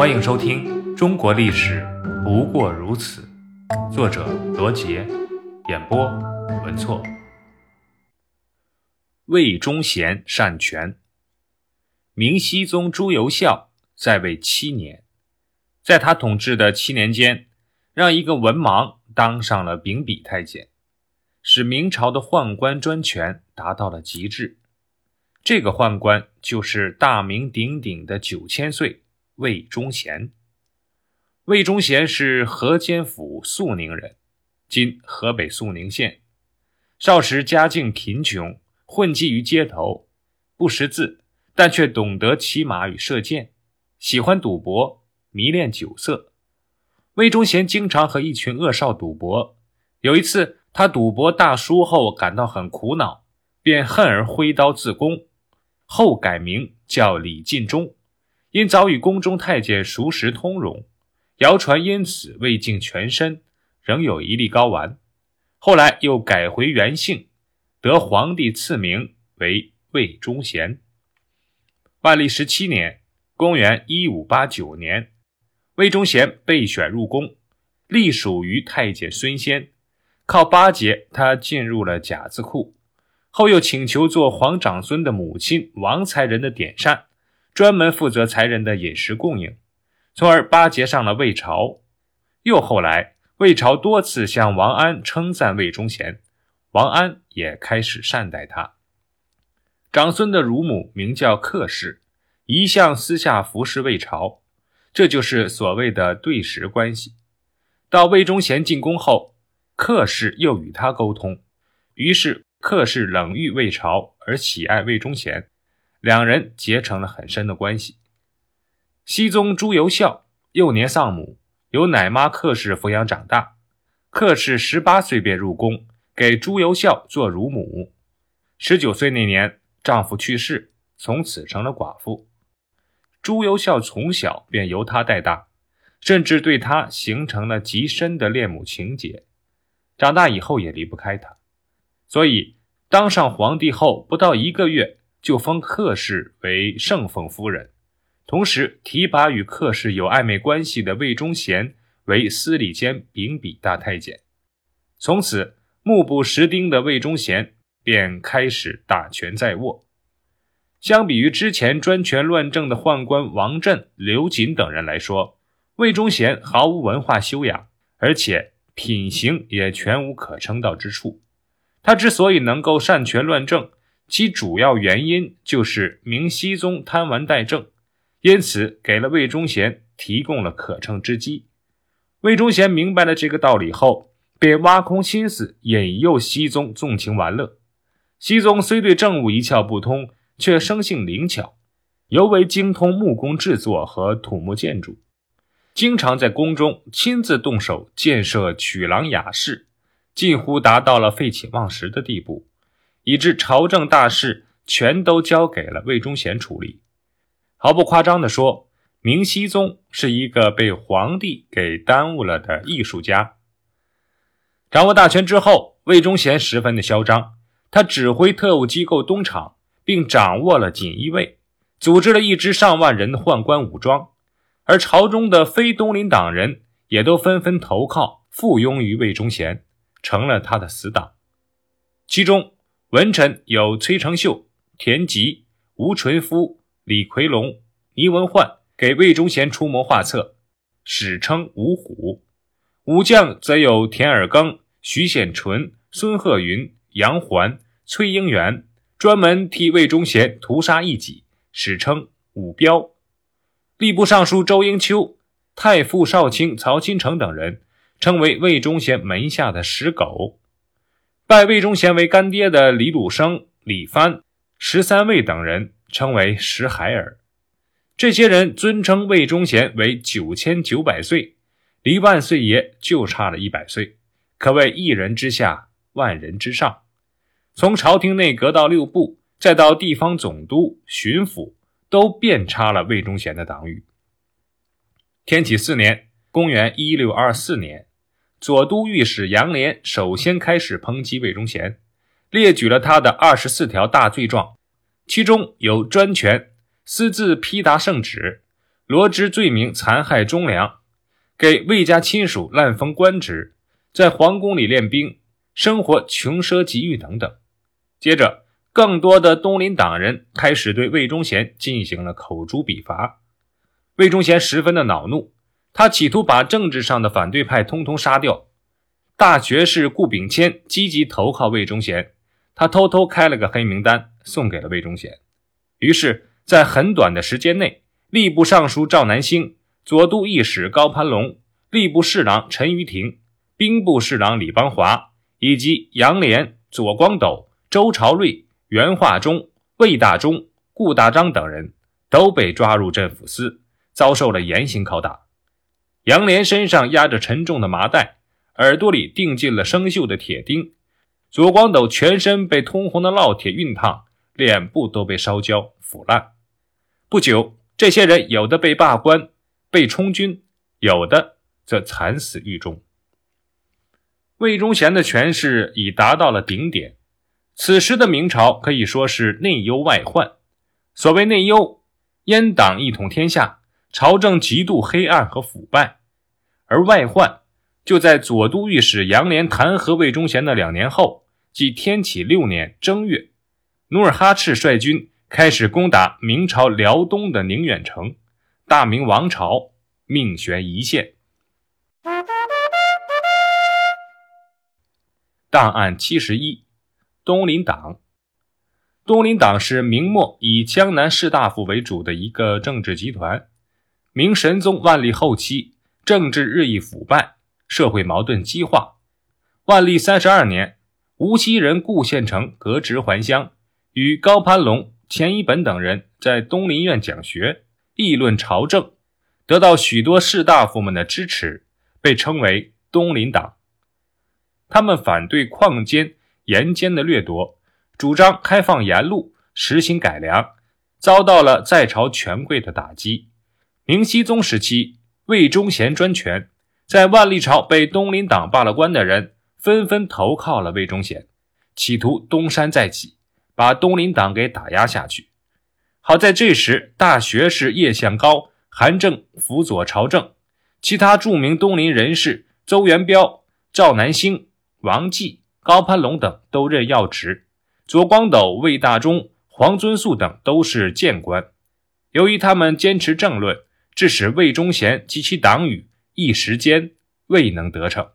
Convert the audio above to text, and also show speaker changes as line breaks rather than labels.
欢迎收听《中国历史不过如此》，作者罗杰，演播文措。魏忠贤擅权。明熹宗朱由校在位七年，在他统治的七年间，让一个文盲当上了秉笔太监，使明朝的宦官专权达到了极致。这个宦官就是大名鼎鼎的九千岁魏忠贤。魏忠贤是河间府肃宁人，今河北肃宁县。少时家境贫穷，混迹于街头，不识字，但却懂得骑马与射箭，喜欢赌博，迷恋酒色。魏忠贤经常和一群恶少赌博。有一次，他赌博大输后，感到很苦恼，便恨而挥刀自宫。后改名叫李进忠，因早与宫中太监熟识通融，谣传因此未尽全身，仍有一粒睾丸。后来又改回原姓，得皇帝赐名为魏忠贤。万历十七年（公元一五八九年），魏忠贤被选入宫，隶属于太监孙先，靠巴结他进入了甲字库。后又请求做皇长孙的母亲王才人的典膳，专门负责才人的饮食供应，从而巴结上了魏朝。又后来，魏朝多次向王安称赞魏忠贤，王安也开始善待他。长孙的乳母名叫客氏，一向私下服侍魏朝，这就是所谓的对食关系。到魏忠贤进宫后，客氏又与他沟通，于是。客氏冷遇魏朝，而喜爱魏忠贤，两人结成了很深的关系。熹宗朱由校幼年丧母，由奶妈客氏抚养长大。客氏十八岁便入宫，给朱由校做乳母。十九岁那年，丈夫去世，从此成了寡妇。朱由校从小便由她带大，甚至对她形成了极深的恋母情结。长大以后也离不开她。所以，当上皇帝后不到一个月，就封客氏为圣奉夫人，同时提拔与客氏有暧昧关系的魏忠贤为司礼监秉笔大太监。从此，目不识丁的魏忠贤便开始大权在握。相比于之前专权乱政的宦官王振、刘瑾等人来说，魏忠贤毫无文化修养，而且品行也全无可称道之处。他之所以能够擅权乱政，其主要原因就是明熹宗贪玩怠政，因此给了魏忠贤提供了可乘之机。魏忠贤明白了这个道理后，便挖空心思引诱熹宗纵情玩乐。熹宗虽对政务一窍不通，却生性灵巧，尤为精通木工制作和土木建筑，经常在宫中亲自动手建设曲廊雅室。近乎达到了废寝忘食的地步，以致朝政大事全都交给了魏忠贤处理。毫不夸张地说，明熹宗是一个被皇帝给耽误了的艺术家。掌握大权之后，魏忠贤十分的嚣张，他指挥特务机构东厂，并掌握了锦衣卫，组织了一支上万人的宦官武装，而朝中的非东林党人也都纷纷投靠附庸于魏忠贤。成了他的死党，其中文臣有崔成秀、田吉、吴纯夫、李奎龙、倪文焕，给魏忠贤出谋划策，史称五虎；武将则有田尔庚、徐显纯、孙鹤云、杨环、崔英元，专门替魏忠贤屠杀异己，史称五彪；吏部尚书周应秋、太傅少卿曹钦成等人。称为魏忠贤门下的石狗，拜魏忠贤为干爹的李鲁生、李藩、十三位等人称为石海尔。这些人尊称魏忠贤为九千九百岁，离万岁爷就差了一百岁，可谓一人之下，万人之上。从朝廷内阁到六部，再到地方总督、巡抚，都遍插了魏忠贤的党羽。天启四年（公元一六二四年）。左都御史杨涟首先开始抨击魏忠贤，列举了他的二十四条大罪状，其中有专权、私自批答圣旨、罗织罪名残害忠良，给魏家亲属滥封官职，在皇宫里练兵，生活穷奢极欲等等。接着，更多的东林党人开始对魏忠贤进行了口诛笔伐。魏忠贤十分的恼怒，他企图把政治上的反对派通通杀掉。大学士顾秉谦积极投靠魏忠贤，他偷偷开了个黑名单送给了魏忠贤。于是，在很短的时间内，吏部尚书赵南星、左都御史高攀龙、吏部侍郎陈于廷、兵部侍郎李邦华以及杨涟、左光斗、周朝瑞、袁化忠、魏大忠、顾大章等人都被抓入镇抚司，遭受了严刑拷打。杨涟身上压着沉重的麻袋，耳朵里钉进了生锈的铁钉；左光斗全身被通红的烙铁熨烫，脸部都被烧焦腐烂。不久。这些人有的被罢官、被充军，有的则惨死狱中。魏忠贤的权势已达到了顶点，此时的明朝可以说是内忧外患。所谓内忧，阉党一统天下，朝政极度黑暗和腐败；而外患就在左都御史杨涟弹劾魏忠贤的两年后，即天启六年正月，努尔哈赤率军。开始攻打明朝辽东的宁远城，大明王朝命悬一线。档案七十一，东林党。东林党是明末以江南士大夫为主的一个政治集团。明神宗万历后期，政治日益腐败，社会矛盾激化。万历三十二年，无锡人顾献成革职还乡，与高攀龙。钱一本等人在东林院讲学，议论朝政，得到许多士大夫们的支持，被称为东林党。他们反对矿监、盐监的掠夺，主张开放盐路，实行改良，遭到了在朝权贵的打击。明熹宗时期，魏忠贤专权，在万历朝被东林党罢了官的人，纷纷投靠了魏忠贤，企图东山再起。把东林党给打压下去。好在这时，大学士叶向高、韩正辅佐朝政，其他著名东林人士邹元彪、赵南星、王继、高攀龙等都任要职，左光斗、魏大忠、黄遵素等都是谏官。由于他们坚持政论，致使魏忠贤及其党羽一时间未能得逞。